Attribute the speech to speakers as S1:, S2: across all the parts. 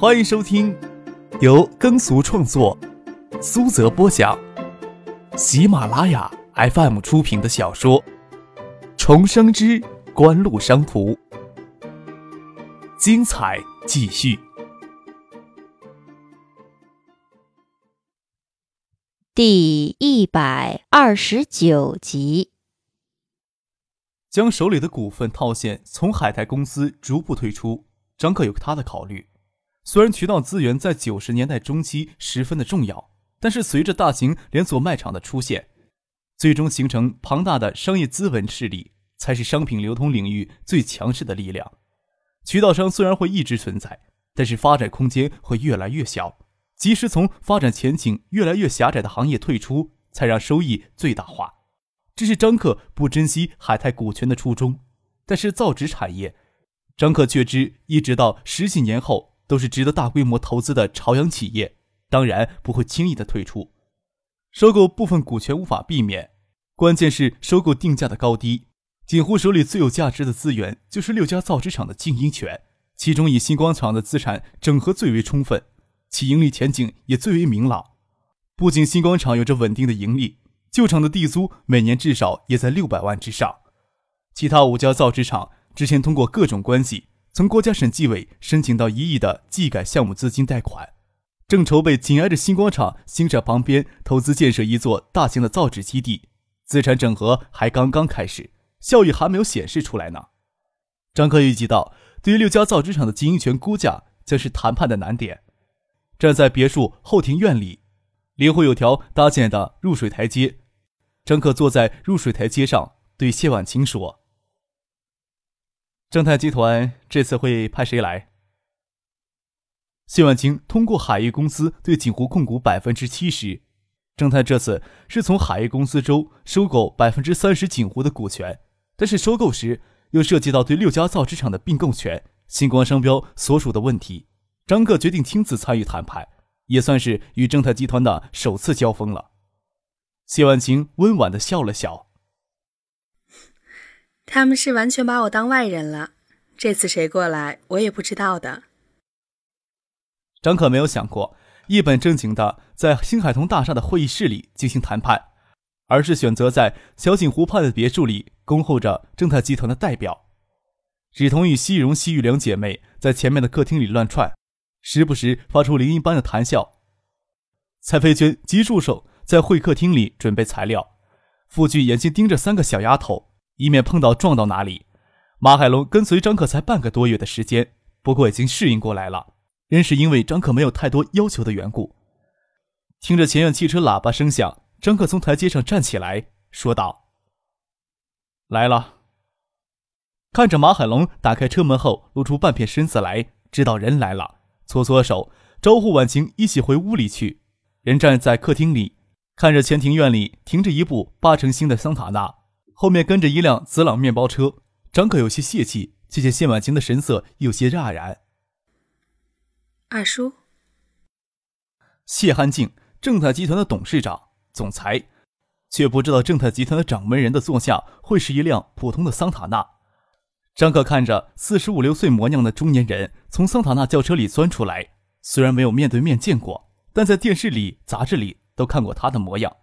S1: 欢迎收听由耕俗创作、苏泽播讲、喜马拉雅 FM 出品的小说《重生之官路商途》，精彩继续，
S2: 第一百二十九集。
S1: 将手里的股份套现从海泰公司逐步退出，张克有他的考虑。虽然渠道资源在九十年代中期十分的重要，但是随着大型连锁卖场的出现，最终形成庞大的商业资本势力，才是商品流通领域最强势的力量。渠道商虽然会一直存在，但是发展空间会越来越小。及时从发展前景越来越狭窄的行业退出，才让收益最大化。这是张克不珍惜海泰股权的初衷。但是造纸产业，张克却知，一直到十几年后。都是值得大规模投资的朝阳企业，当然不会轻易的退出。收购部分股权无法避免，关键是收购定价的高低。锦湖手里最有价值的资源就是六家造纸厂的经营权，其中以星光厂的资产整合最为充分，其盈利前景也最为明朗。不仅星光厂有着稳定的盈利，旧厂的地租每年至少也在六百万之上。其他五家造纸厂之前通过各种关系。从国家审计委申请到一亿的技改项目资金贷款，正筹备紧挨着星光厂新厂旁边投资建设一座大型的造纸基地，资产整合还刚刚开始，效益还没有显示出来呢。张克预计到，对于六家造纸厂的经营权估价将是谈判的难点。站在别墅后庭院里，林湖有条搭建的入水台阶，张克坐在入水台阶上，对谢婉清说。正泰集团这次会派谁来？谢万清通过海业公司对锦湖控股百分之七十，正泰这次是从海业公司中收购百分之三十锦湖的股权，但是收购时又涉及到对六家造纸厂的并购权、星光商标所属的问题。张克决定亲自参与谈判，也算是与正泰集团的首次交锋了。谢万清温婉的笑了笑。
S3: 他们是完全把我当外人了，这次谁过来我也不知道的。
S1: 张可没有想过一本正经的在星海通大厦的会议室里进行谈判，而是选择在小景湖畔的别墅里恭候着正泰集团的代表。芷彤与西荣、西玉两姐妹在前面的客厅里乱窜，时不时发出铃一般的谈笑。蔡飞娟及助手在会客厅里准备材料，傅俊眼睛盯着三个小丫头。以免碰到撞到哪里。马海龙跟随张克才半个多月的时间，不过已经适应过来了，仍是因为张克没有太多要求的缘故。听着前院汽车喇叭声响，张克从台阶上站起来，说道：“来了。”看着马海龙打开车门后露出半片身子来，知道人来了，搓搓手招呼婉晴一起回屋里去。人站在客厅里，看着前庭院里停着一部八成新的桑塔纳。后面跟着一辆紫朗面包车，张可有些泄气，却见谢婉晴的神色有些讶然。
S3: 二叔，
S1: 谢汉静，正泰集团的董事长、总裁，却不知道正泰集团的掌门人的座下会是一辆普通的桑塔纳。张可看着四十五六岁模样的中年人从桑塔纳轿车里钻出来，虽然没有面对面见过，但在电视里、杂志里都看过他的模样。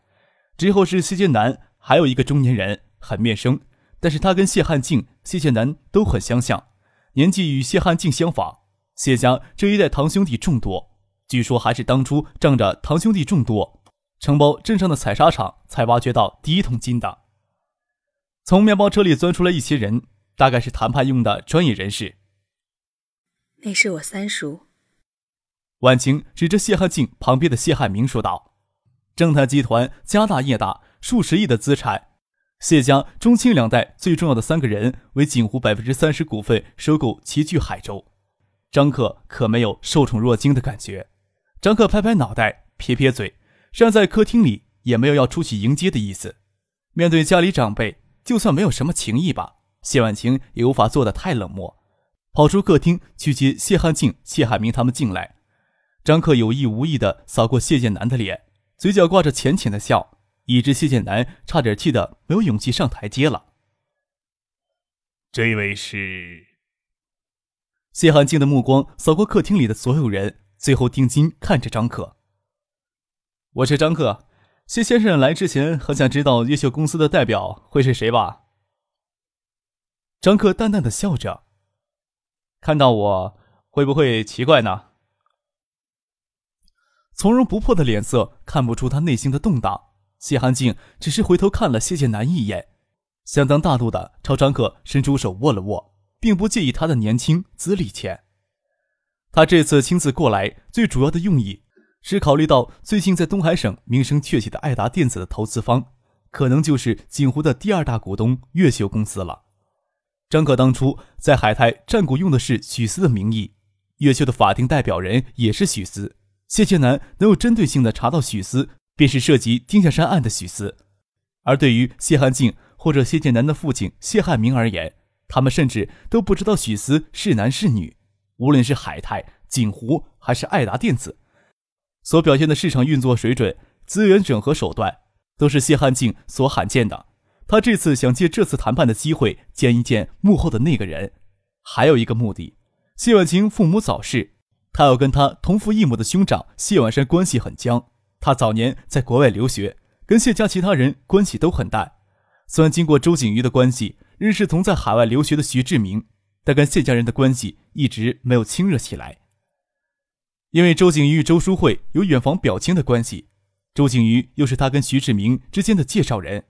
S1: 之后是谢剑南，还有一个中年人。很面生，但是他跟谢汉静、谢剑南都很相像，年纪与谢汉静相仿。谢家这一代堂兄弟众多，据说还是当初仗着堂兄弟众多，承包镇上的采砂场才挖掘到第一桶金的。从面包车里钻出来一些人，大概是谈判用的专业人士。
S3: 那是我三叔。
S1: 婉晴指着谢汉静旁边的谢汉明说道：“正泰集团家大业大，数十亿的资产。”谢家中清两代最重要的三个人为锦湖百分之三十股份收购齐聚海州，张克可没有受宠若惊的感觉。张克拍拍脑袋，撇撇嘴，站在客厅里也没有要出去迎接的意思。面对家里长辈，就算没有什么情谊吧，谢婉晴也无法做得太冷漠，跑出客厅去接谢汉静、谢海明他们进来。张克有意无意地扫过谢剑南的脸，嘴角挂着浅浅的笑。以致谢剑南差点气得没有勇气上台阶了。
S4: 这位是
S1: 谢汉静的目光扫过客厅里的所有人，最后定睛看着张克。我是张克，谢先生来之前很想知道越秀公司的代表会是谁吧？张克淡淡的笑着，看到我会不会奇怪呢？从容不迫的脸色看不出他内心的动荡。谢汉静只是回头看了谢剑南一眼，相当大度的朝张克伸出手握了握。并不介意他的年轻资历浅。他这次亲自过来，最主要的用意是考虑到最近在东海省名声鹊起的爱达电子的投资方，可能就是锦湖的第二大股东越秀公司了。张可当初在海泰占股用的是许思的名义，越秀的法定代表人也是许思。谢剑南能有针对性的查到许思，便是涉及丁下山案的许思。而对于谢汉静或者谢剑南的父亲谢汉明而言，他们甚至都不知道许思是男是女。无论是海泰、锦湖还是爱达电子，所表现的市场运作水准、资源整合手段，都是谢汉静所罕见的。他这次想借这次谈判的机会见一见幕后的那个人，还有一个目的：谢婉晴父母早逝，他要跟他同父异母的兄长谢婉山关系很僵。他早年在国外留学，跟谢家其他人关系都很淡。虽然经过周景瑜的关系。认识同在海外留学的徐志明，但跟谢家人的关系一直没有亲热起来。因为周景瑜与周淑慧有远房表亲的关系，周景瑜又是他跟徐志明之间的介绍人。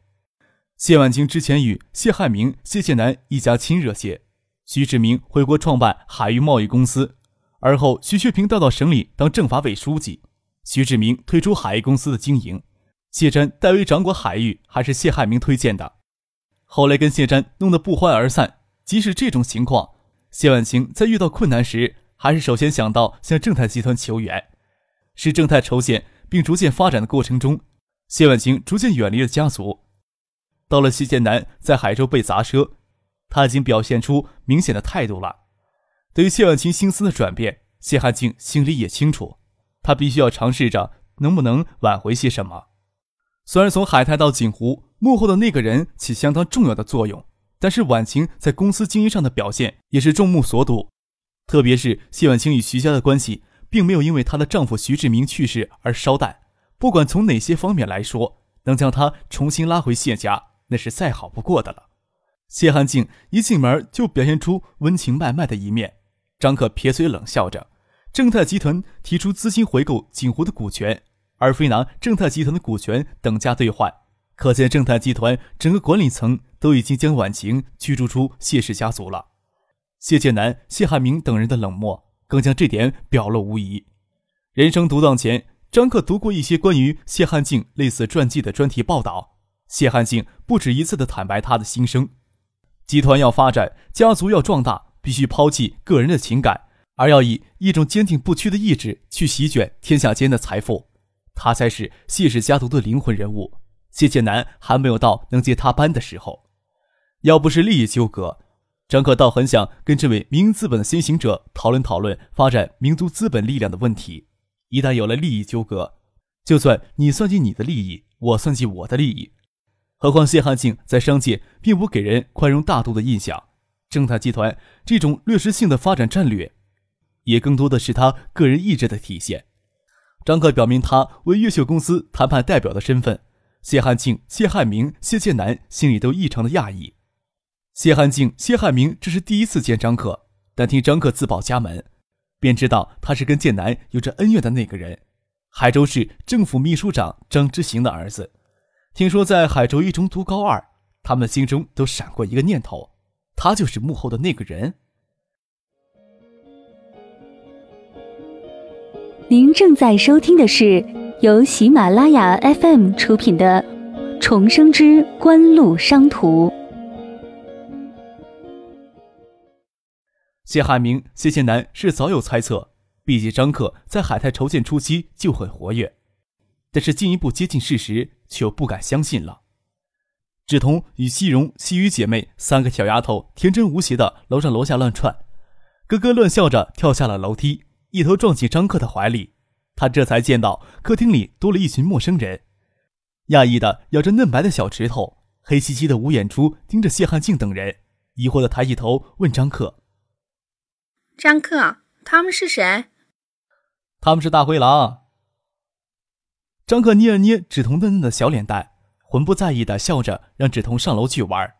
S1: 谢婉清之前与谢汉明、谢谢南一家亲热些。徐志明回国创办海域贸易公司，而后徐学平调到省里当政法委书记，徐志明退出海域公司的经营，谢瞻代为掌管海域，还是谢汉明推荐的。后来跟谢瞻弄得不欢而散。即使这种情况，谢婉清在遇到困难时，还是首先想到向正泰集团求援。是正泰筹建并逐渐发展的过程中，谢婉清逐渐远离了家族。到了谢剑南在海州被砸车，他已经表现出明显的态度了。对于谢婉清心思的转变，谢汉静心里也清楚，他必须要尝试着能不能挽回些什么。虽然从海泰到锦湖。幕后的那个人起相当重要的作用，但是婉晴在公司经营上的表现也是众目所睹。特别是谢婉清与徐家的关系，并没有因为她的丈夫徐志明去世而烧淡。不管从哪些方面来说，能将她重新拉回谢家，那是再好不过的了。谢汉静一进门就表现出温情脉脉的一面。张可撇嘴冷笑着，正泰集团提出资金回购锦湖的股权，而非拿正泰集团的股权等价兑换。可见正泰集团整个管理层都已经将婉晴驱逐出谢氏家族了。谢剑南、谢汉明等人的冷漠，更将这点表露无遗。人生独当前，张克读过一些关于谢汉静类似传记的专题报道。谢汉静不止一次的坦白他的心声：集团要发展，家族要壮大，必须抛弃个人的情感，而要以一种坚定不屈的意志去席卷天下间的财富。他才是谢氏家族的灵魂人物。谢剑南还没有到能接他班的时候，要不是利益纠葛，张可倒很想跟这位民营资本的先行者讨论讨论发展民族资本力量的问题。一旦有了利益纠葛，就算你算计你的利益，我算计我的利益。何况谢汉庆在商界并不给人宽容大度的印象，正泰集团这种掠食性的发展战略，也更多的是他个人意志的体现。张克表明他为越秀公司谈判代表的身份。谢汉庆、谢汉明、谢剑南心里都异常的讶异。谢汉庆、谢汉明这是第一次见张克，但听张克自报家门，便知道他是跟剑南有着恩怨的那个人——海州市政府秘书长张之行的儿子。听说在海州一中读高二，他们心中都闪过一个念头：他就是幕后的那个人。
S4: 您正在收听的是。由喜马拉雅 FM 出品的《重生之官路商途》，
S1: 谢汉明、谢剑南是早有猜测，毕竟张克在海泰筹建初期就很活跃，但是进一步接近事实，却又不敢相信了。志彤与西荣、西雨姐妹三个小丫头天真无邪的楼上楼下乱窜，咯咯乱笑着跳下了楼梯，一头撞进张克的怀里。他这才见到客厅里多了一群陌生人，讶异的咬着嫩白的小指头，黑漆漆的五眼珠盯着谢汉静等人，疑惑的抬起头问张克：“
S3: 张克，他们是谁？
S1: 他们是大灰狼。张克捏了捏芷彤嫩嫩的小脸蛋，浑不在意的笑着，让芷彤上楼去玩。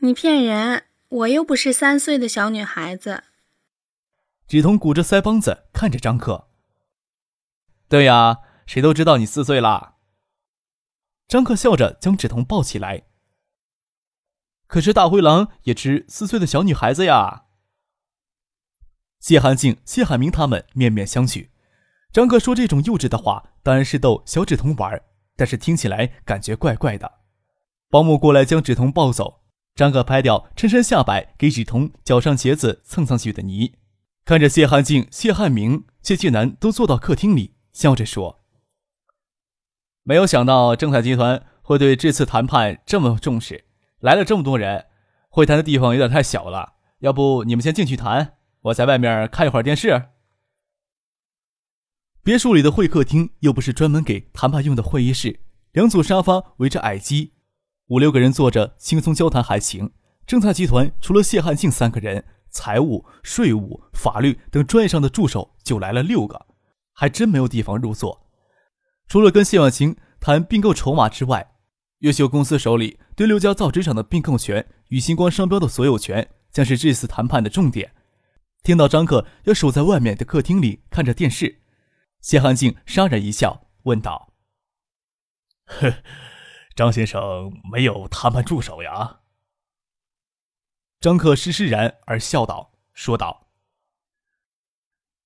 S3: 你骗人！我又不是三岁的小女孩子。
S1: 芷彤鼓着腮帮子看着张克。对呀，谁都知道你四岁啦。张克笑着将芷彤抱起来。可是大灰狼也只四岁的小女孩子呀。谢寒静、谢海明他们面面相觑。张克说这种幼稚的话，当然是逗小芷彤玩，但是听起来感觉怪怪的。保姆过来将芷彤抱走，张克拍掉衬衫下摆，给芷彤脚上鞋子蹭上去的泥，看着谢汉静、谢汉明、谢晋南都坐到客厅里，笑着说：“没有想到正泰集团会对这次谈判这么重视，来了这么多人，会谈的地方有点太小了，要不你们先进去谈，我在外面看一会儿电视。”别墅里的会客厅又不是专门给谈判用的会议室，两组沙发围着矮机，五六个人坐着轻松交谈还行。正泰集团除了谢汉静三个人，财务、税务、法律等专业上的助手就来了六个，还真没有地方入座。除了跟谢婉晴谈并购筹码之外，越秀公司手里对六家造纸厂的并购权与星光商标的所有权将是这次谈判的重点。听到张克要守在外面的客厅里看着电视。谢汉静潸然一笑，问道：“
S5: 呵，张先生没有谈判助手呀？”
S1: 张克施施然而笑道：“说道，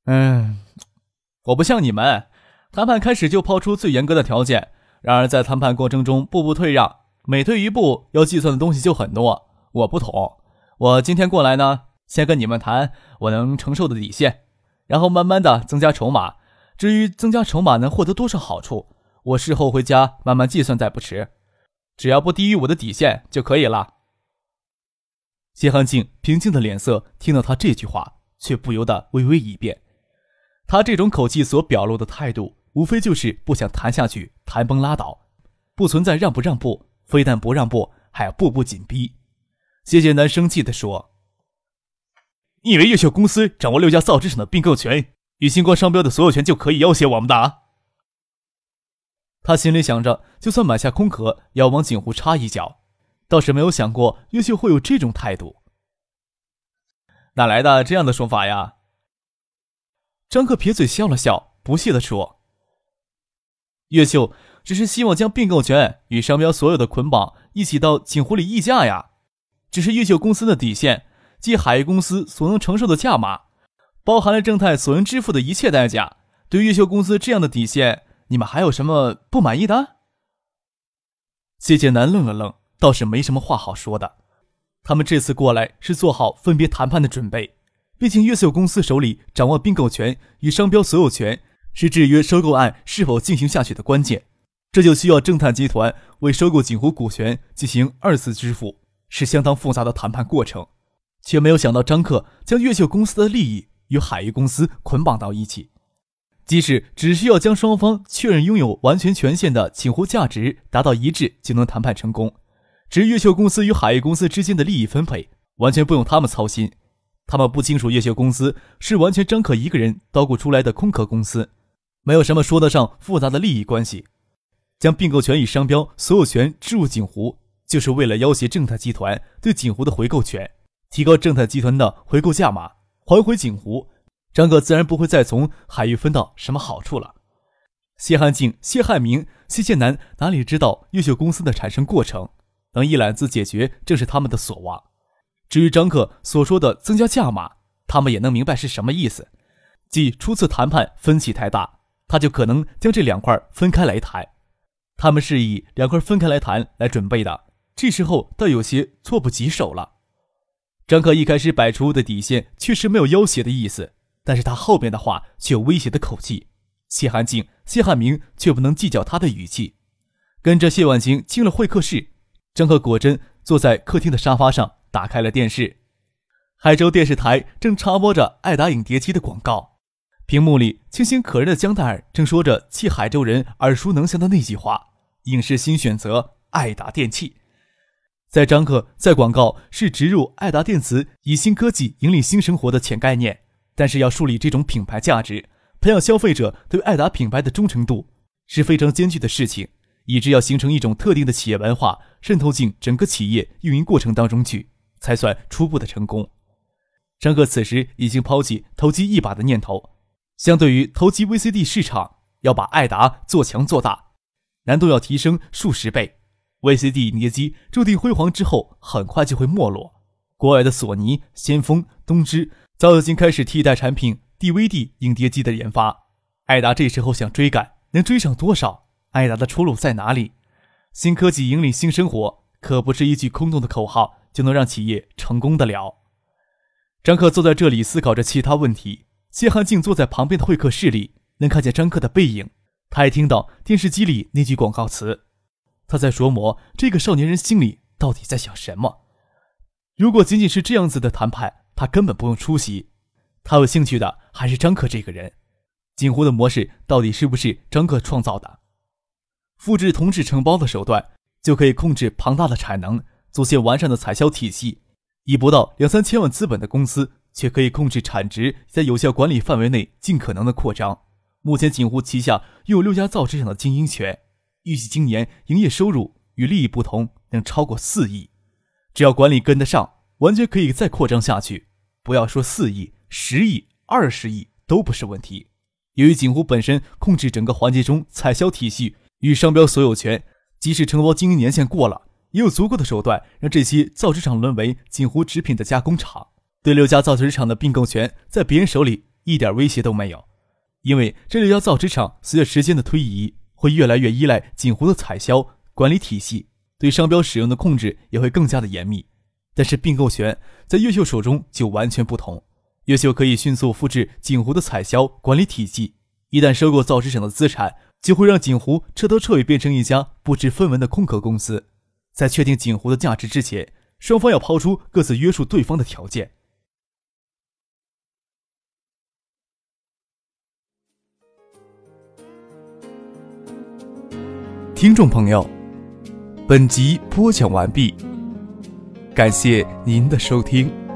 S1: 嗯，我不像你们，谈判开始就抛出最严格的条件，然而在谈判过程中步步退让，每退一步要计算的东西就很多。我不同，我今天过来呢，先跟你们谈我能承受的底线，然后慢慢的增加筹码。”至于增加筹码能获得多少好处，我事后回家慢慢计算，再不迟。只要不低于我的底线就可以了。谢汉静平静的脸色听到他这句话，却不由得微微一变。他这种口气所表露的态度，无非就是不想谈下去，谈崩拉倒，不存在让不让步，非但不让步，还要步步紧逼。谢谢南生气地说：“
S5: 你以为越秀公司掌握六家造纸厂的并购权？”与星光商标的所有权就可以要挟我们的啊。
S1: 他心里想着，就算买下空壳，也要往锦湖插一脚，倒是没有想过越秀会有这种态度。哪来的这样的说法呀？张克撇嘴笑了笑，不屑地说：“越秀只是希望将并购权与商标所有的捆绑一起到锦湖里议价呀，只是越秀公司的底线，即海域公司所能承受的价码。”包含了正泰所能支付的一切代价。对越秀公司这样的底线，你们还有什么不满意的？谢剑南愣了愣，倒是没什么话好说的。他们这次过来是做好分别谈判的准备。毕竟越秀公司手里掌握并购权与商标所有权，是制约收购案是否进行下去的关键。这就需要正泰集团为收购锦湖股权进行二次支付，是相当复杂的谈判过程。却没有想到张克将越秀公司的利益。与海域公司捆绑到一起，即使只需要将双方确认拥有完全权限的锦湖价值达到一致，就能谈判成功。至于越秀公司与海域公司之间的利益分配，完全不用他们操心。他们不清楚越秀公司是完全张可一个人捣鼓出来的空壳公司，没有什么说得上复杂的利益关系。将并购权与商标所有权置入锦湖，就是为了要挟正泰集团对锦湖的回购权，提高正泰集团的回购价码。还回锦湖，张可自然不会再从海域分到什么好处了。谢汉静、谢汉明、谢剑南哪里知道越秀公司的产生过程？能一揽子解决，正是他们的所望。至于张克所说的增加价码，他们也能明白是什么意思。即初次谈判分歧太大，他就可能将这两块分开来谈。他们是以两块分开来谈来准备的，这时候倒有些措不及手了。张克一开始摆出的底线确实没有要挟的意思，但是他后面的话却有威胁的口气。谢寒静、谢汉明却不能计较他的语气，跟着谢婉晴进了会客室。张克果真坐在客厅的沙发上，打开了电视。海州电视台正插播着爱达影碟机的广告，屏幕里清新可人的江黛儿正说着弃海州人耳熟能详的那句话：“影视新选择，爱达电器。”在张克在广告是植入爱达电子以新科技引领新生活的潜概念，但是要树立这种品牌价值，培养消费者对爱达品牌的忠诚度是非常艰巨的事情，以致要形成一种特定的企业文化渗透进整个企业运营过程当中去，才算初步的成功。张克此时已经抛弃投机一把的念头，相对于投机 VCD 市场，要把爱达做强做大，难度要提升数十倍。VCD 影碟机注定辉煌之后，很快就会没落。国外的索尼、先锋、东芝早已经开始替代产品 DVD 影碟机的研发。爱达这时候想追赶，能追上多少？艾达的出路在哪里？新科技引领新生活，可不是一句空洞的口号就能让企业成功的了。张克坐在这里思考着其他问题。谢汉静坐在旁边的会客室里，能看见张克的背影。他还听到电视机里那句广告词。他在琢磨这个少年人心里到底在想什么。如果仅仅是这样子的谈判，他根本不用出席。他有兴趣的还是张克这个人。锦湖的模式到底是不是张克创造的？复制同质承包的手段，就可以控制庞大的产能，组建完善的采销体系。以不到两三千万资本的公司，却可以控制产值，在有效管理范围内尽可能的扩张。目前锦湖旗下拥有六家造纸厂的经营权。预计今年营业收入与利益不同，能超过四亿。只要管理跟得上，完全可以再扩张下去。不要说四亿、十亿、二十亿都不是问题。由于锦湖本身控制整个环节中采销体系与商标所有权，即使承包经营年限过了，也有足够的手段让这些造纸厂沦为锦湖纸品的加工厂。对六家造纸厂的并购权在别人手里一点威胁都没有，因为这六家造纸厂随着时间的推移。会越来越依赖锦湖的采销管理体系，对商标使用的控制也会更加的严密。但是并购权在越秀手中就完全不同，越秀可以迅速复制锦湖的采销管理体系。一旦收购造纸厂的资产，就会让锦湖彻头彻尾变成一家不知分文的空壳公司。在确定锦湖的价值之前，双方要抛出各自约束对方的条件。听众朋友，本集播讲完毕，感谢您的收听。